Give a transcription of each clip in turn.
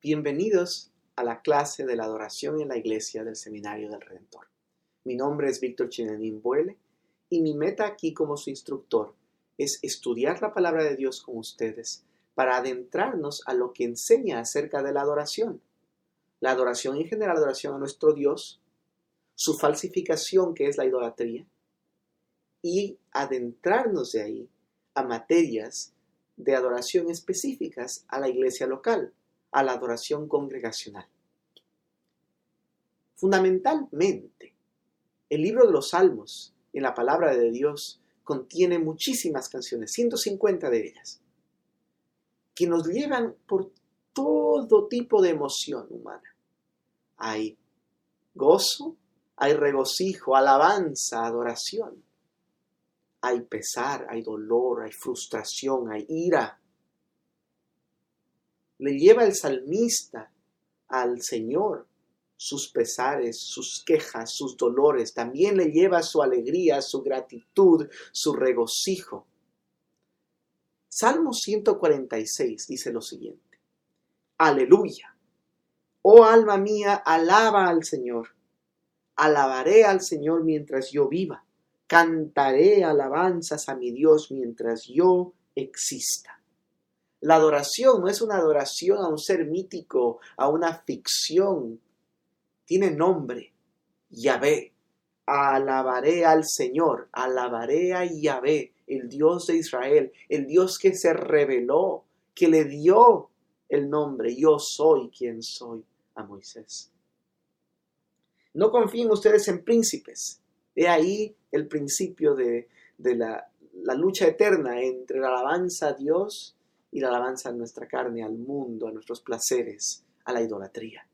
Bienvenidos a la clase de la adoración en la iglesia del Seminario del Redentor. Mi nombre es Víctor Chinenín Buele y mi meta aquí como su instructor es estudiar la palabra de Dios con ustedes para adentrarnos a lo que enseña acerca de la adoración. La adoración en general, adoración a nuestro Dios, su falsificación que es la idolatría, y adentrarnos de ahí a materias de adoración específicas a la iglesia local a la adoración congregacional. Fundamentalmente, el libro de los Salmos en la palabra de Dios contiene muchísimas canciones, 150 de ellas, que nos llevan por todo tipo de emoción humana. Hay gozo, hay regocijo, alabanza, adoración. Hay pesar, hay dolor, hay frustración, hay ira, le lleva el salmista al Señor sus pesares, sus quejas, sus dolores, también le lleva su alegría, su gratitud, su regocijo. Salmo 146 dice lo siguiente, Aleluya. Oh alma mía, alaba al Señor. Alabaré al Señor mientras yo viva. Cantaré alabanzas a mi Dios mientras yo exista. La adoración no es una adoración a un ser mítico, a una ficción. Tiene nombre, Yahvé. Alabaré al Señor, alabaré a Yahvé, el Dios de Israel, el Dios que se reveló, que le dio el nombre, yo soy quien soy a Moisés. No confíen ustedes en príncipes. He ahí el principio de, la, la lucha eterna entre la alabanza a Dios y la alabanza a nuestra carne, al mundo, a nuestros placeres, a la idolatría.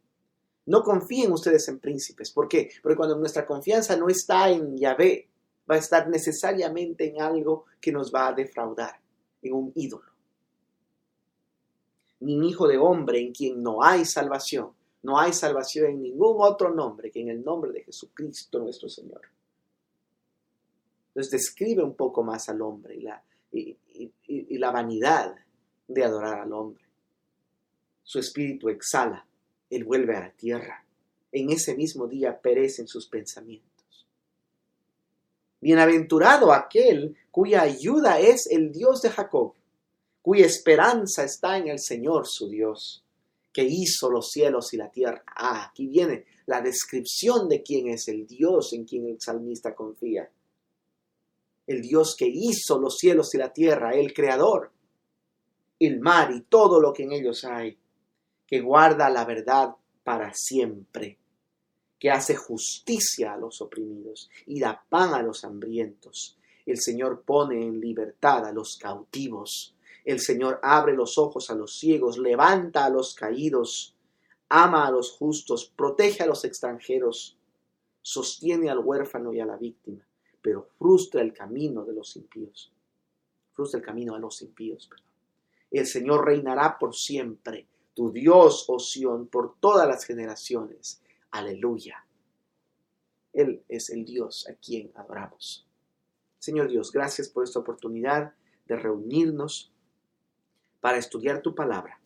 No confíen ustedes en príncipes. ¿Por qué? Porque cuando nuestra confianza no está en Yahvé, va a estar necesariamente en algo que nos va a defraudar, en un ídolo. Ni un hijo de hombre en quien no hay salvación. No hay salvación en ningún otro nombre que en el nombre de Jesucristo nuestro Señor. Entonces describe un poco más al hombre y la, y la vanidad de adorar al hombre. Su espíritu exhala, él vuelve a la tierra. En ese mismo día perecen sus pensamientos. Bienaventurado aquel cuya ayuda es el Dios de Jacob, cuya esperanza está en el Señor su Dios, que hizo los cielos y la tierra. Ah, aquí viene la descripción de quién es el Dios en quien el salmista confía. El Dios que hizo los cielos y la tierra, el Creador el mar y todo lo que en ellos hay, que guarda la verdad para siempre, que hace justicia a los oprimidos y da pan a los hambrientos. El Señor pone en libertad a los cautivos. El Señor abre los ojos a los ciegos, levanta a los caídos, ama a los justos, protege a los extranjeros, sostiene al huérfano y a la víctima, pero frustra el camino de los impíos. Frustra el camino a los impíos. El Señor reinará por siempre. Tu Dios, oh Sión, por todas las generaciones. Aleluya. Él es el Dios a quien adoramos. Señor Dios, gracias por esta oportunidad de reunirnos para estudiar tu palabra.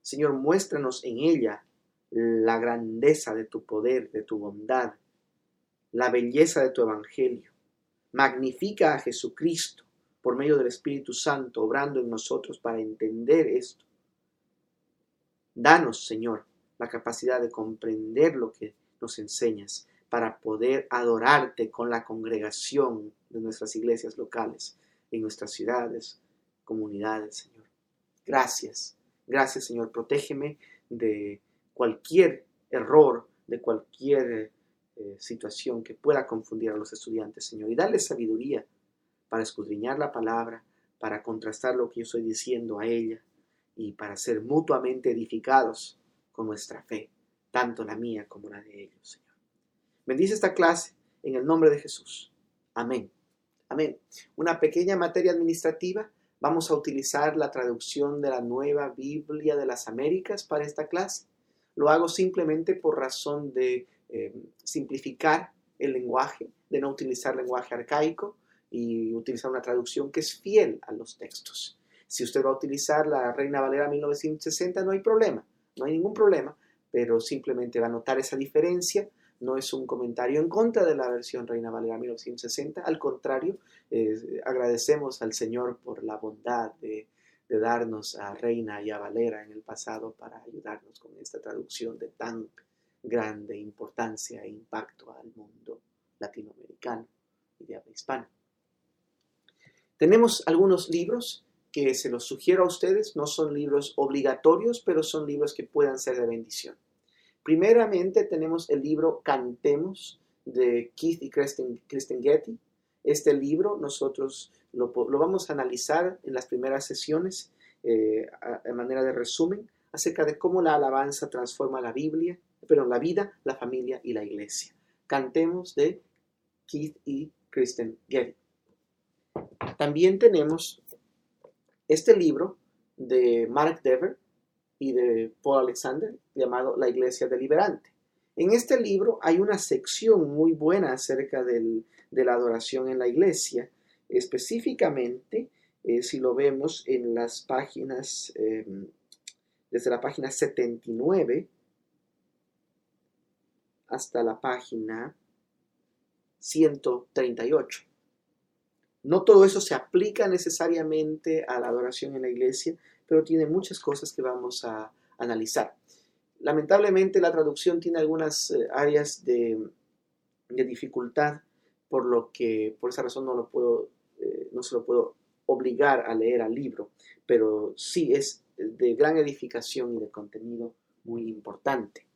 Señor, muéstranos en ella la grandeza de tu poder, de tu bondad, la belleza de tu evangelio. Magnifica a Jesucristo por medio del Espíritu Santo, obrando en nosotros para entender esto. Danos, Señor, la capacidad de comprender lo que nos enseñas para poder adorarte con la congregación de nuestras iglesias locales, en nuestras ciudades, comunidades, Señor. Gracias, gracias, Señor. Protégeme de cualquier error, de cualquier eh, situación que pueda confundir a los estudiantes, Señor, y darles sabiduría para escudriñar la palabra, para contrastar lo que yo estoy diciendo a ella y para ser mutuamente edificados con nuestra fe, tanto la mía como la de ellos, Señor. Bendice esta clase en el nombre de Jesús. Amén. Amén. Una pequeña materia administrativa. Vamos a utilizar la traducción de la nueva Biblia de las Américas para esta clase. Lo hago simplemente por razón de eh, simplificar el lenguaje, de no utilizar lenguaje arcaico y utilizar una traducción que es fiel a los textos. Si usted va a utilizar la Reina Valera 1960, no hay problema. No hay ningún problema, pero simplemente va a notar esa diferencia. No es un comentario en contra de la versión Reina Valera 1960, al contrario, agradecemos al Señor por la bondad de, de darnos a Reina y a Valera en el pasado para ayudarnos con esta traducción de tan grande importancia e impacto al mundo latinoamericano y de habla hispana. Tenemos algunos libros que se los sugiero a ustedes, no son libros obligatorios, pero son libros que puedan ser de bendición. Primeramente tenemos el libro Cantemos de Keith y Kristen, Getty. Este libro nosotros lo, vamos a analizar en las primeras sesiones eh, de manera de resumen acerca de cómo la alabanza transforma la Biblia, pero la vida, la familia y la iglesia. Cantemos de Keith y Kristen Getty. También tenemos este libro de Mark Dever y de Paul Alexander llamado La Iglesia Deliberante. En este libro hay una sección muy buena acerca de la adoración en la iglesia, específicamente eh, si lo vemos en las páginas, em, desde la página 79 hasta la página 138. No todo eso se aplica necesariamente a la adoración en la iglesia, pero tiene muchas cosas que vamos a analizar. Lamentablemente la traducción tiene algunas eh, áreas de, dificultad, por lo que por esa razón no lo puedo, eh, no se lo puedo obligar a leer al libro, pero sí es de gran edificación y de contenido muy importante.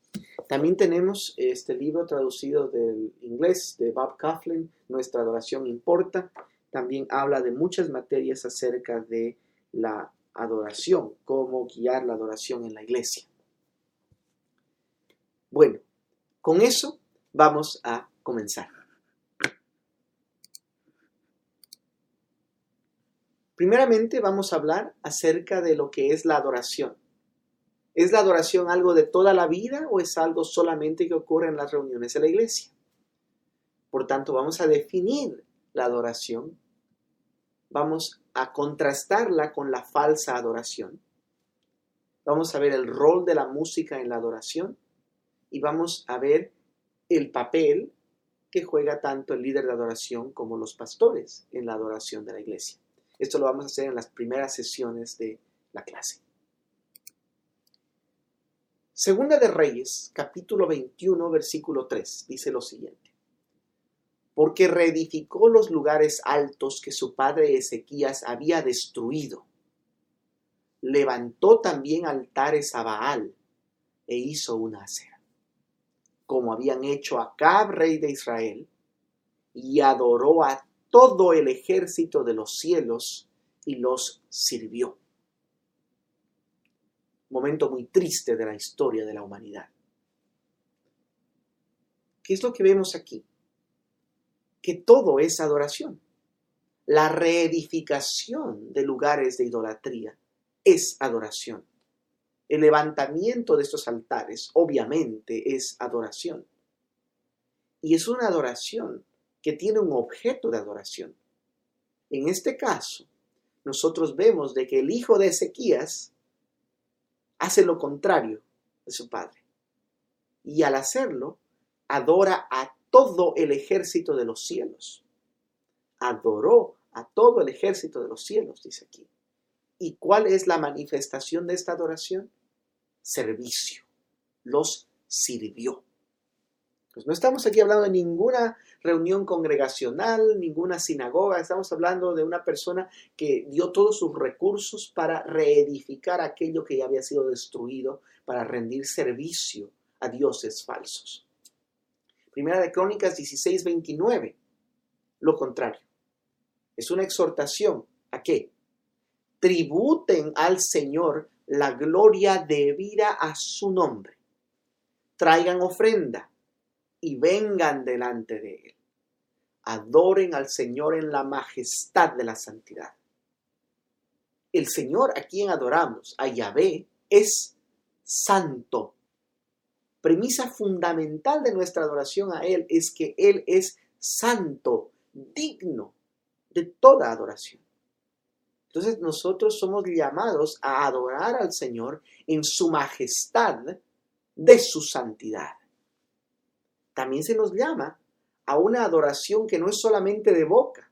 También tenemos este libro traducido del inglés de Bob Coughlin, Nuestra adoración importa, también habla de muchas materias acerca de la adoración, cómo guiar la adoración en la iglesia. Bueno, con eso vamos a comenzar. Primeramente vamos a hablar acerca de lo que es la adoración. ¿Es la adoración algo de toda la vida o es algo solamente que ocurre en las reuniones de la iglesia? Por tanto, vamos a definir la adoración vamos a contrastarla con la falsa adoración. Vamos a ver el rol de la música en la adoración y vamos a ver el papel que juega tanto el líder de adoración como los pastores en la adoración de la iglesia. Esto lo vamos a hacer en las primeras sesiones de la clase. Segunda de Reyes, capítulo 21, versículo 3, dice lo siguiente porque reedificó los lugares altos que su padre Ezequías había destruido. Levantó también altares a Baal e hizo una acera, como habían hecho Acab, rey de Israel, y adoró a todo el ejército de los cielos y los sirvió. Momento muy triste de la historia de la humanidad. ¿Qué es lo que vemos aquí? Que todo es adoración. La reedificación de lugares de idolatría es adoración. El levantamiento de estos altares obviamente es adoración. Y es una adoración que tiene un objeto de adoración. En este caso, nosotros vemos de que el hijo de Ezequías hace lo contrario de su padre. Y al hacerlo, adora a todo el ejército de los cielos. Adoró a todo el ejército de los cielos, dice aquí. ¿Y cuál es la manifestación de esta adoración? Servicio. Los sirvió. Pues no estamos aquí hablando de ninguna reunión congregacional, ninguna sinagoga, estamos hablando de una persona que dio todos sus recursos para reedificar aquello que ya había sido destruido, para rendir servicio a dioses falsos. Primera de Crónicas 16, 29. Lo contrario. Es una exhortación a qué? Tributen al Señor la gloria debida a su nombre. Traigan ofrenda y vengan delante de Él. Adoren al Señor en la majestad de la santidad. El Señor a quien adoramos, a Yahvé, es santo premisa fundamental de nuestra adoración a Él es que Él es santo, digno de toda adoración. Entonces nosotros somos llamados a adorar al Señor en su majestad de su santidad. También se nos llama a una adoración que no es solamente de boca,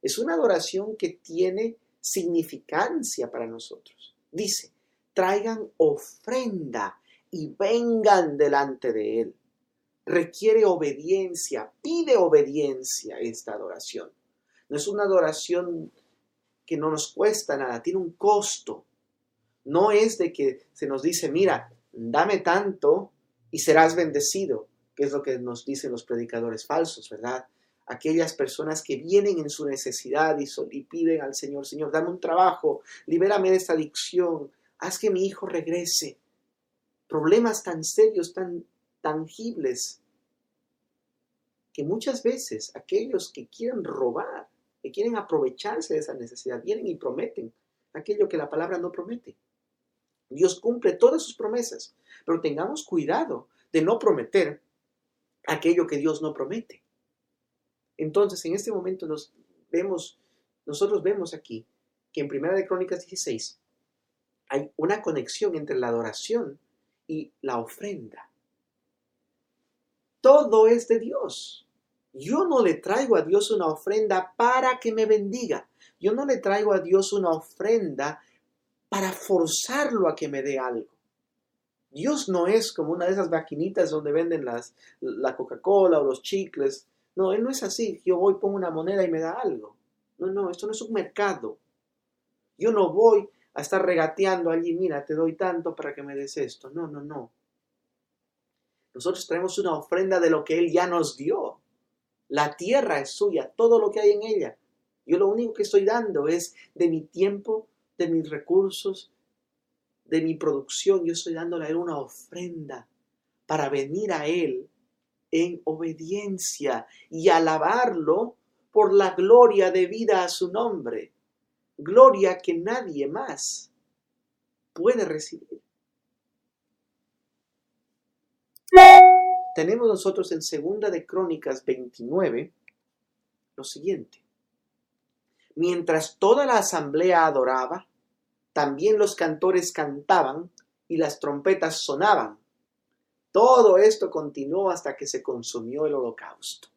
es una adoración que tiene significancia para nosotros. Dice, traigan ofrenda y vengan delante de Él. Requiere obediencia, pide obediencia esta adoración. No es una adoración que no nos cuesta nada, tiene un costo. No es de que se nos dice, mira, dame tanto y serás bendecido, que es lo que nos dicen los predicadores falsos, ¿verdad? aquellas personas que vienen en su necesidad y, piden al Señor, Señor, dame un trabajo, libérame de esta adicción, haz que mi hijo regrese. Problemas tan serios, tan tangibles, que muchas veces aquellos que quieren robar, que quieren aprovecharse de esa necesidad, vienen y prometen aquello que la palabra no promete. Dios cumple todas sus promesas, pero tengamos cuidado de no prometer aquello que Dios no promete. Entonces, en este momento nos vemos, nosotros vemos aquí que en Primera de Crónicas 16 hay una conexión entre la adoración y la ofrenda. Todo es de Dios. Yo no le traigo a Dios una ofrenda para que me bendiga. Yo no le traigo a Dios una ofrenda para forzarlo a que me dé algo. Dios no es como una de esas maquinitas donde venden las, la Coca-Cola o los chicles no, Él no es así. Yo voy, pongo una moneda y me da algo. No, no, esto no es un mercado. Yo no voy a estar regateando allí, mira, te doy tanto para que me des esto. No, no, no. Nosotros traemos una ofrenda de lo que Él ya nos dio. La tierra es suya, todo lo que hay en ella. Yo lo único que estoy dando es de mi tiempo, de mis recursos, de mi producción. Yo estoy dándole Él una ofrenda para venir a Él en obediencia y alabarlo por la gloria debida a su nombre, gloria que nadie más puede recibir. Tenemos nosotros en Segunda de Crónicas 29 lo siguiente. Mientras toda la asamblea adoraba, también los cantores cantaban y las trompetas sonaban todo esto continuó hasta que se consumió el holocausto.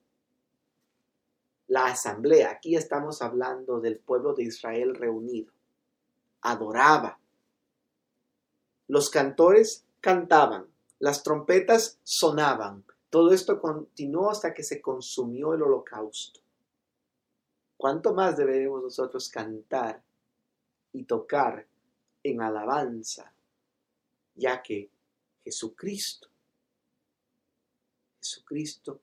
La asamblea, aquí estamos hablando del pueblo de Israel reunido, adoraba. Los cantores cantaban, las trompetas sonaban. Todo esto continuó hasta que se consumió el holocausto. ¿Cuánto más deberemos nosotros cantar y tocar en alabanza, ya que Jesucristo Jesucristo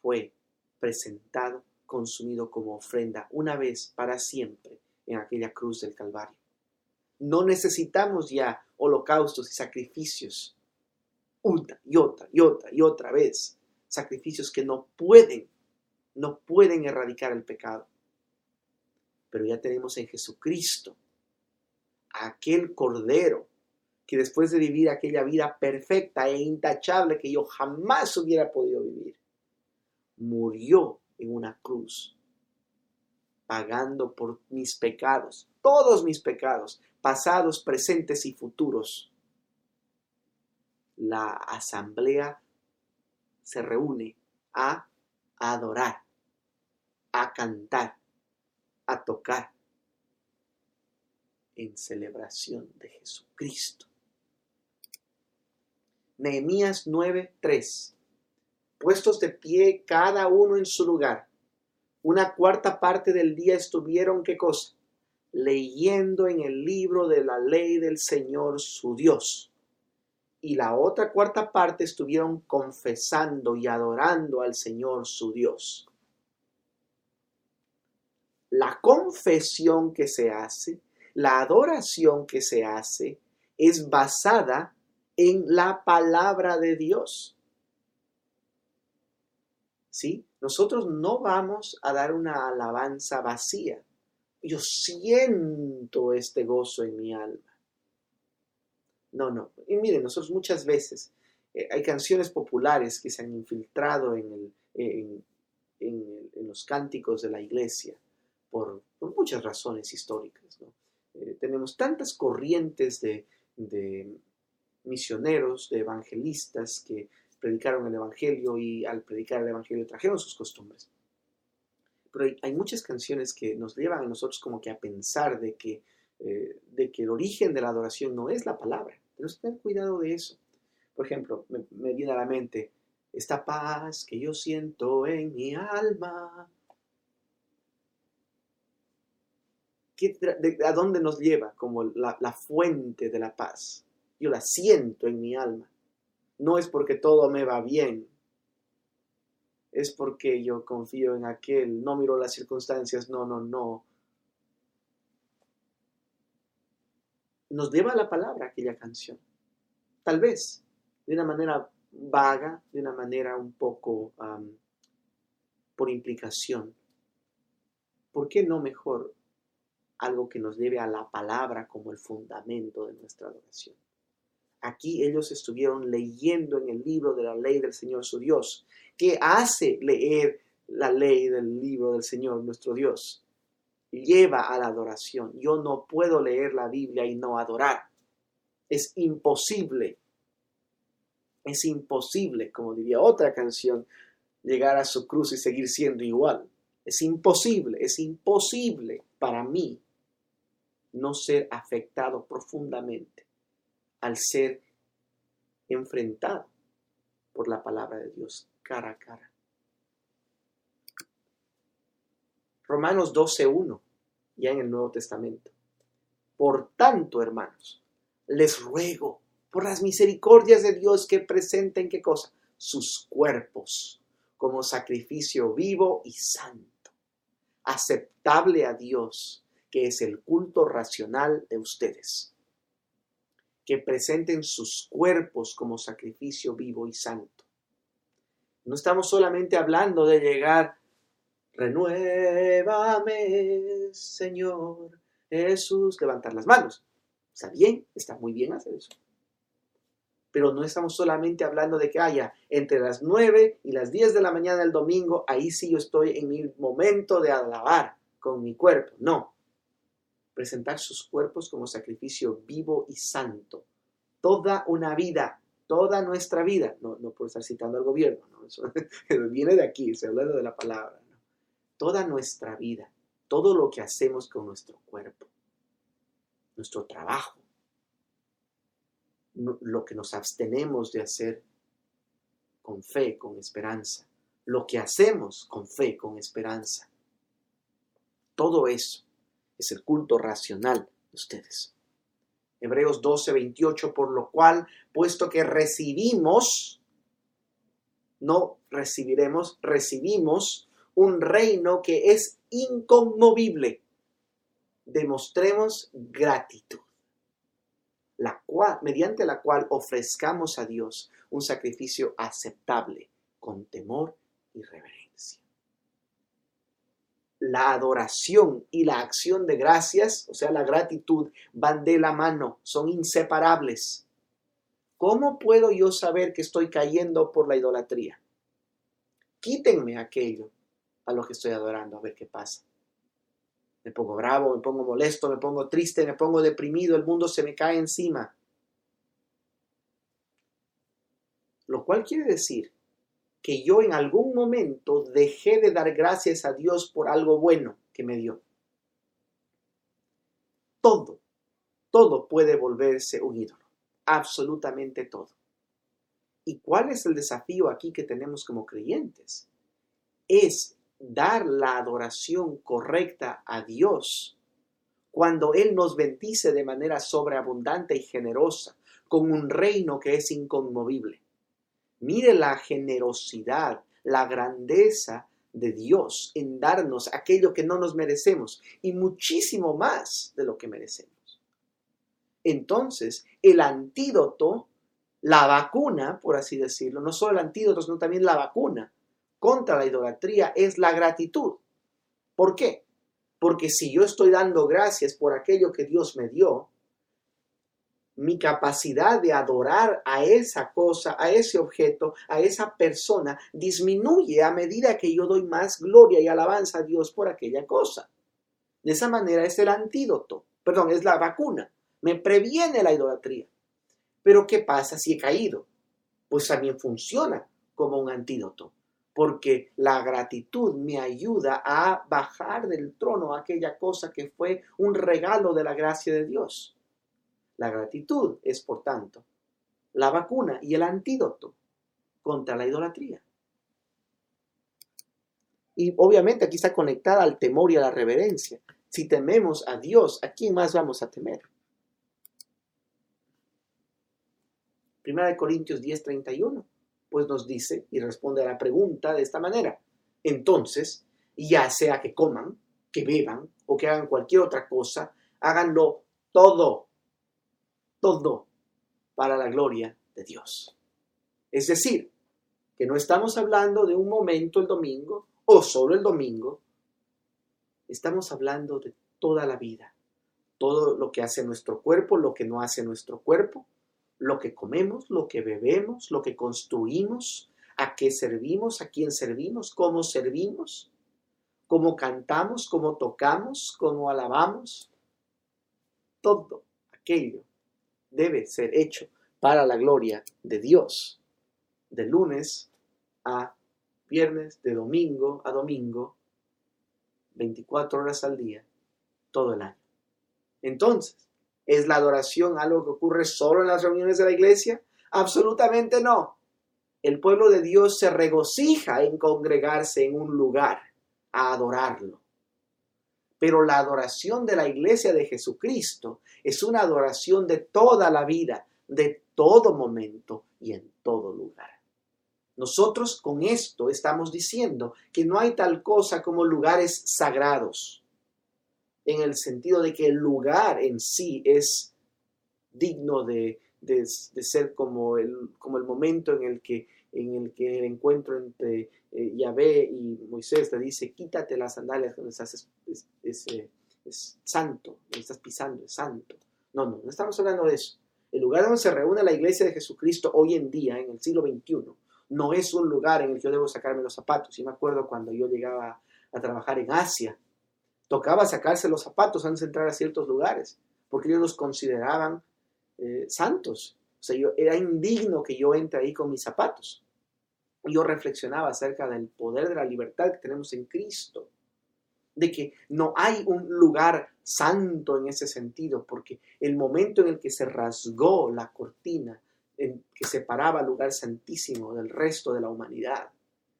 fue presentado, consumido como ofrenda una vez para siempre en aquella cruz del Calvario. No necesitamos ya holocaustos y sacrificios una y otra y otra y otra vez. Sacrificios que no pueden, no pueden erradicar el pecado. Pero ya tenemos en Jesucristo aquel Cordero que después de vivir aquella vida perfecta e intachable que yo jamás hubiera podido vivir, murió en una cruz, pagando por mis pecados, todos mis pecados, pasados, presentes y futuros. La asamblea se reúne a adorar, a cantar, a tocar en celebración de Jesucristo. Nehemías 9:3. Puestos de pie cada uno en su lugar. Una cuarta parte del día estuvieron, ¿qué cosa? Leyendo en el libro de la ley del Señor su Dios. Y la otra cuarta parte estuvieron confesando y adorando al Señor su Dios. La confesión que se hace, la adoración que se hace, es basada en la palabra de Dios. ¿Sí? Nosotros no vamos a dar una alabanza vacía. Yo siento este gozo en mi alma. No, no. Y miren, nosotros muchas veces eh, hay canciones populares que se han infiltrado en, los cánticos de la iglesia por, muchas razones históricas. eh, tenemos tantas corrientes de, misioneros, de evangelistas que predicaron el Evangelio y al predicar el Evangelio trajeron sus costumbres. Pero hay, muchas canciones que nos llevan a nosotros como que a pensar de que, eh, de que el origen de la adoración no es la palabra. Tenemos que tener cuidado de eso. Por ejemplo, me, viene a la mente esta paz que yo siento en mi alma ¿A dónde nos lleva como la fuente de la paz? Yo la siento en mi alma. No es porque todo me va bien, es porque yo confío en aquel, no miro las circunstancias, no, no, no. Nos lleva la palabra aquella canción. Tal vez de una manera vaga, de una manera un poco por implicación. ¿Por qué no mejor algo que nos lleve a la palabra como el fundamento de nuestra adoración. Aquí ellos estuvieron leyendo en el libro de la ley del Señor su Dios. ¿Qué hace leer la ley del libro del Señor nuestro Dios? Lleva a la adoración. Yo no puedo leer la Biblia y no adorar. Es imposible. Es imposible, como diría otra canción, llegar a su cruz y seguir siendo igual. Es imposible, es imposible para mí no ser afectado profundamente al ser enfrentado por la palabra de Dios cara a cara. Romanos 12.1, ya en el Nuevo Testamento. Por tanto, hermanos, les ruego por las misericordias de Dios que presenten qué cosa? Sus cuerpos como sacrificio vivo y santo, aceptable a Dios, que es el culto racional de ustedes. Que presenten sus cuerpos como sacrificio vivo y santo. No estamos solamente hablando de llegar, renuévame, Señor Jesús, levantar las manos. Está bien, está muy bien hacer eso. Pero no estamos solamente hablando de que haya entre las 9 y las 10 de la mañana del domingo, ahí sí yo estoy en mi momento de alabar con mi cuerpo. No, presentar sus cuerpos como sacrificio vivo y santo. Toda una vida, toda nuestra vida, no, por estar citando al gobierno, ¿no? Eso viene de aquí, se habla de la palabra, toda nuestra vida, todo lo que hacemos con nuestro cuerpo, nuestro trabajo, lo que nos abstenemos de hacer con fe, con esperanza, lo que hacemos con fe, con esperanza, todo eso es el culto racional de ustedes. Hebreos 12, 28, por lo cual, puesto que recibimos, no recibiremos, recibimos un reino que es inconmovible. Demostremos gratitud, mediante la cual ofrezcamos a Dios un sacrificio aceptable, con temor y reverencia la adoración y la acción de gracias, o sea, la gratitud, van de la mano, son inseparables. ¿Cómo puedo yo saber que estoy cayendo por la idolatría? Quítenme aquello a lo que estoy adorando, a ver qué pasa. Me pongo bravo, me pongo molesto, me pongo triste, me pongo deprimido, el mundo se me cae encima. Lo cual quiere decir que yo en algún momento dejé de dar gracias a Dios por algo bueno que me dio. Todo, todo puede volverse un ídolo, absolutamente todo. ¿Y cuál es el desafío aquí que tenemos como creyentes? Es dar la adoración correcta a Dios cuando Él nos bendice de manera sobreabundante y generosa, con un reino que es inconmovible. Mire la generosidad, la grandeza de Dios en darnos aquello que no nos merecemos y muchísimo más de lo que merecemos. Entonces, el antídoto, la vacuna, por así decirlo, no solo el antídoto, sino también la vacuna contra la idolatría es la gratitud. ¿Por qué? Porque si yo estoy dando gracias por aquello que Dios me dio, mi capacidad de adorar a esa cosa, a ese objeto, a esa persona, disminuye a medida que yo doy más gloria y alabanza a Dios por aquella cosa. De esa manera es el antídoto perdón, es la vacuna, me previene la idolatría. Pero ¿qué pasa si he caído? Pues también funciona como un antídoto, porque la gratitud me ayuda a bajar del trono aquella cosa que fue un regalo de la gracia de Dios. La gratitud es, por tanto, la vacuna y el antídoto contra la idolatría. Y obviamente aquí está conectada al temor y a la reverencia. Si tememos a Dios, ¿a quién más vamos a temer? Primera de Corintios 10:31, pues nos dice y responde a la pregunta de esta manera. Entonces, ya sea que coman, que beban o que hagan cualquier otra cosa, háganlo todo, todo para la gloria de Dios. Es decir, que no estamos hablando de un momento el domingo o solo el domingo, estamos hablando de toda la vida, todo lo que hace nuestro cuerpo, lo que no hace nuestro cuerpo, lo que comemos, lo que bebemos, lo que construimos, a qué servimos, a quién servimos, cómo servimos, cómo cantamos, cómo tocamos, cómo alabamos. Todo aquello debe ser hecho para la gloria de Dios, de lunes a viernes, de domingo a domingo, 24 horas al día, todo el año. Entonces, ¿es la adoración algo que ocurre solo en las reuniones de la iglesia? Absolutamente no. El pueblo de Dios se regocija en congregarse en un lugar a adorarlo. Pero la adoración de la iglesia de Jesucristo es una adoración de toda la vida, de todo momento y en todo lugar. Nosotros con esto estamos diciendo que no hay tal cosa como lugares sagrados, en el sentido de que el lugar en sí es digno de, ser como el, como el momento en el que en el que el encuentro entre eh, Yahvé y Moisés te dice, quítate las sandalias estás, es, eh, es, santo, estás pisando, es santo. No, no, no estamos hablando de eso. El lugar donde se reúne la iglesia de Jesucristo hoy en día, en el siglo XXI, no es un lugar en el que yo debo sacarme los zapatos. Y me acuerdo cuando yo llegaba a trabajar en Asia, tocaba sacarse los zapatos antes de entrar a ciertos lugares, porque ellos los consideraban eh, santos. O sea, yo, era indigno que yo entre ahí con mis zapatos. Yo reflexionaba acerca del poder de la libertad que tenemos en Cristo, de que no hay un lugar santo en ese sentido, porque el momento en el que se rasgó la cortina que separaba el lugar santísimo del resto de la humanidad,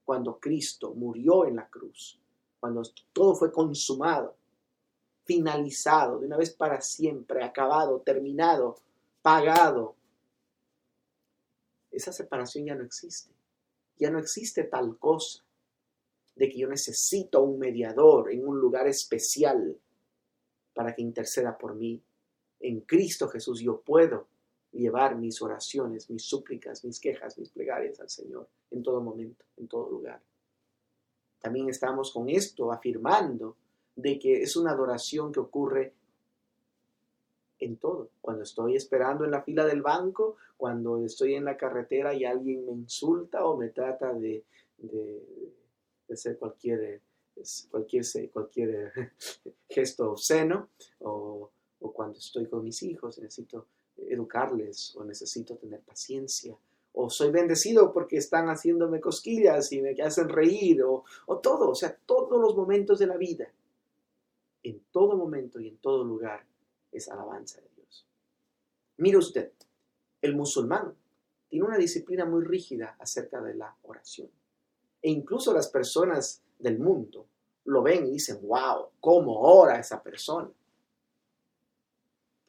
cuando Cristo murió en la cruz, cuando todo fue consumado, finalizado, de una vez para siempre, acabado, terminado, pagado. Esa separación ya no existe. Ya no existe tal cosa de que yo necesito un mediador en un lugar especial para que interceda por mí. En Cristo Jesús yo puedo llevar mis oraciones, mis súplicas, mis quejas, mis plegarias al Señor en todo momento, en todo lugar. También estamos con esto afirmando de que es una adoración que ocurre en todo. Cuando estoy esperando en la fila del banco, cuando estoy en la carretera y alguien me insulta o me trata de, de, hacer cualquier, cualquier, cualquier gesto obsceno, o, o cuando estoy con mis hijos, necesito educarles o necesito tener paciencia o soy bendecido porque están haciéndome cosquillas y me hacen reír o, o todo, o sea, todos los momentos de la vida, en todo momento y en todo lugar es alabanza de Dios. Mire usted, el musulmán tiene una disciplina muy rígida acerca de la oración. E incluso las personas del mundo lo ven y dicen, wow, ¿cómo ora esa persona?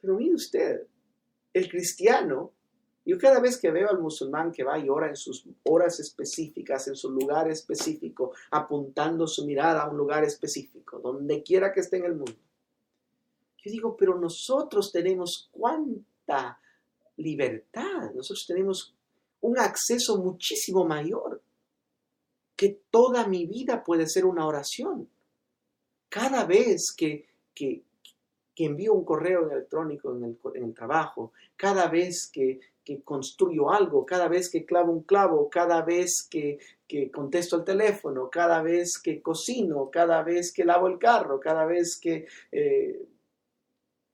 Pero mire usted, el cristiano, yo cada vez que veo al musulmán que va y ora en sus horas específicas, en su lugar específico, apuntando su mirada a un lugar específico, donde quiera que esté en el mundo, yo digo, pero nosotros tenemos cuánta libertad, nosotros tenemos un acceso muchísimo mayor, que toda mi vida puede ser una oración. Cada vez que, que, que envío un correo electrónico en el, trabajo, cada vez que, construyo algo, cada vez que clavo un clavo, cada vez que, contesto el teléfono, cada vez que cocino, cada vez que lavo el carro, cada vez que... Eh,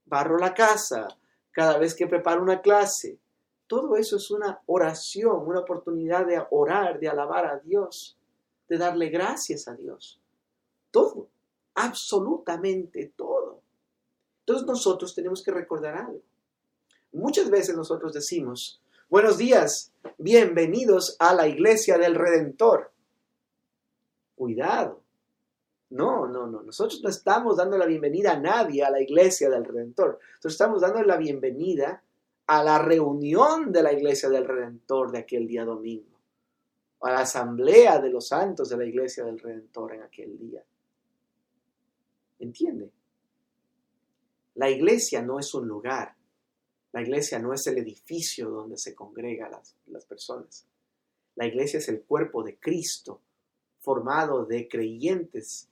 barro la casa, cada vez que preparo una clase. Todo eso es una oración, una oportunidad de orar, de alabar a Dios, de darle gracias a Dios. Todo, absolutamente todo. Entonces nosotros tenemos que recordar algo. Muchas veces nosotros decimos, buenos días, bienvenidos a la iglesia del Redentor. Cuidado. No, no, no. Nosotros no estamos dando la bienvenida a nadie a la iglesia del Redentor. Nosotros estamos dando la bienvenida a la reunión de la iglesia del Redentor de aquel día domingo. A la asamblea de los santos de la iglesia del Redentor en aquel día. ¿Entiende? La iglesia no es un lugar. La iglesia no es el edificio donde se congregan las, las personas. La iglesia es el cuerpo de Cristo formado de creyentes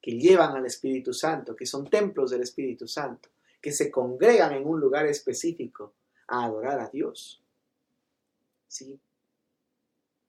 que llevan al Espíritu Santo, que son templos del Espíritu Santo, que se congregan en un lugar específico a adorar a Dios. ¿Sí?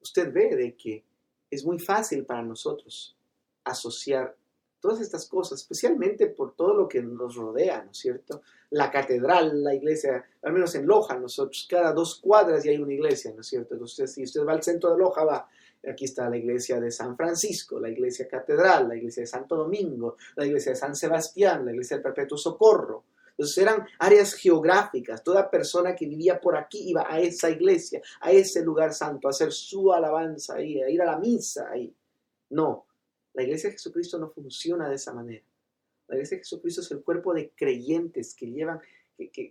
Usted ve de que es muy fácil para nosotros asociar todas estas cosas, especialmente por todo lo que nos rodea, ¿no es cierto? La catedral, la iglesia, al menos en Loja, nosotros, cada dos cuadras ya hay una iglesia, ¿no es cierto? Entonces, si usted va al centro de Loja, va Aquí está la iglesia de San Francisco, la iglesia catedral, la iglesia de Santo Domingo, la iglesia de San Sebastián, la iglesia del Perpetuo Socorro. Entonces eran áreas geográficas. Toda persona que vivía por aquí iba a esa iglesia, a ese lugar santo, a hacer su alabanza ahí, a ir a la misa ahí. No, la iglesia de Jesucristo no funciona de esa manera. La iglesia de Jesucristo es el cuerpo de creyentes que llevan, que,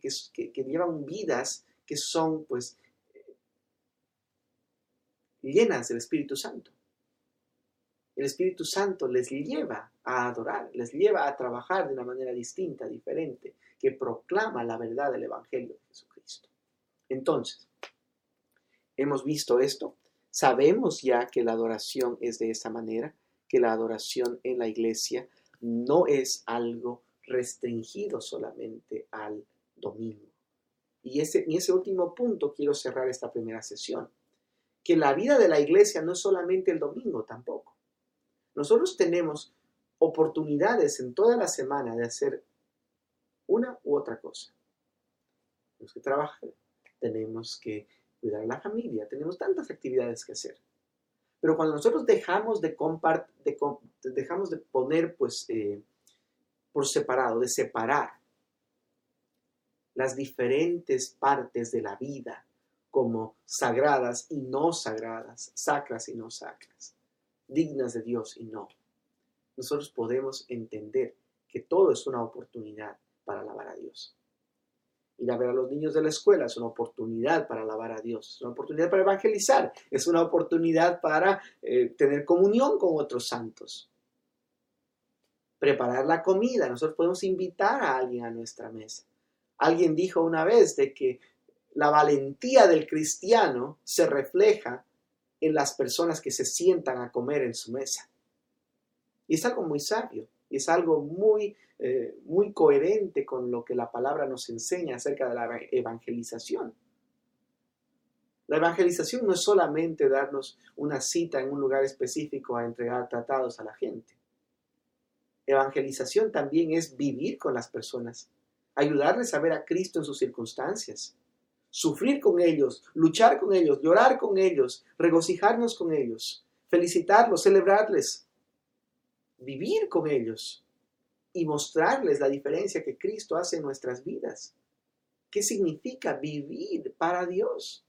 llevan vidas que son pues llenas del Espíritu Santo. El Espíritu Santo les lleva a adorar, les lleva a trabajar de una manera distinta, diferente, que proclama la verdad del Evangelio de Jesucristo. Entonces, hemos visto esto, sabemos ya que la adoración es de esa manera, que la adoración en la iglesia no es algo restringido solamente al domingo. Y ese, en ese último punto quiero cerrar esta primera sesión que la vida de la iglesia no es solamente el domingo tampoco. Nosotros tenemos oportunidades en toda la semana de hacer una u otra cosa. Tenemos que trabajar, tenemos que cuidar a la familia, tenemos tantas actividades que hacer. Pero cuando nosotros dejamos de, de dejamos de poner pues, eh, por separado, de separar las diferentes partes de la vida como sagradas y no sagradas, sacras y no sacras, dignas de Dios y no. Nosotros podemos entender que todo es una oportunidad para alabar a Dios. Ir a ver a los niños de la escuela es una oportunidad para alabar a Dios, es una oportunidad para evangelizar, es una oportunidad para eh, tener comunión con otros santos. Preparar la comida, nosotros podemos invitar a alguien a nuestra mesa. Alguien dijo una vez de que la valentía del cristiano se refleja en las personas que se sientan a comer en su mesa. Y es algo muy sabio, es algo muy, eh, muy coherente con lo que la palabra nos enseña acerca de la evangelización. La evangelización no es solamente darnos una cita en un lugar específico a entregar tratados a la gente. Evangelización también es vivir con las personas, ayudarles a ver a Cristo en sus circunstancias, sufrir con ellos, luchar con ellos, llorar con ellos, regocijarnos con ellos, felicitarlos, celebrarles, vivir con ellos y mostrarles la diferencia que Cristo hace en nuestras vidas. ¿Qué significa vivir para Dios?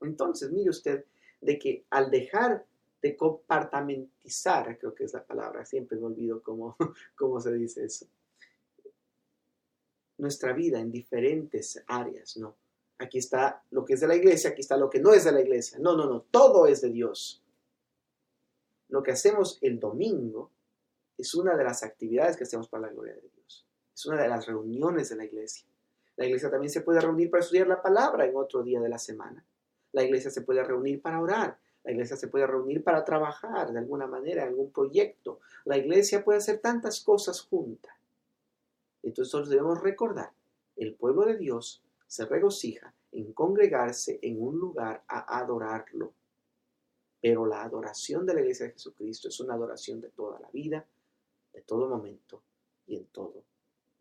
Entonces, mire usted de que al dejar de compartamentizar, creo que es la palabra, siempre me olvido cómo, cómo se dice eso, nuestra vida en diferentes áreas, ¿no? Aquí está lo que es de la iglesia, aquí está lo que no es de la iglesia. No, no, no, todo es de Dios. Lo que hacemos el domingo es una de las actividades que hacemos para la gloria de Dios. Es una de las reuniones de la iglesia. La iglesia también se puede reunir para estudiar la palabra en otro día de la semana. La iglesia se puede reunir para orar. La iglesia se puede reunir para trabajar de alguna manera en algún proyecto. La iglesia puede hacer tantas cosas juntas. Entonces nosotros debemos recordar, el pueblo de Dios se regocija en congregarse en un lugar a adorarlo. Pero la adoración de la iglesia de Jesucristo es una adoración de toda la vida, de todo momento y en todo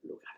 lugar.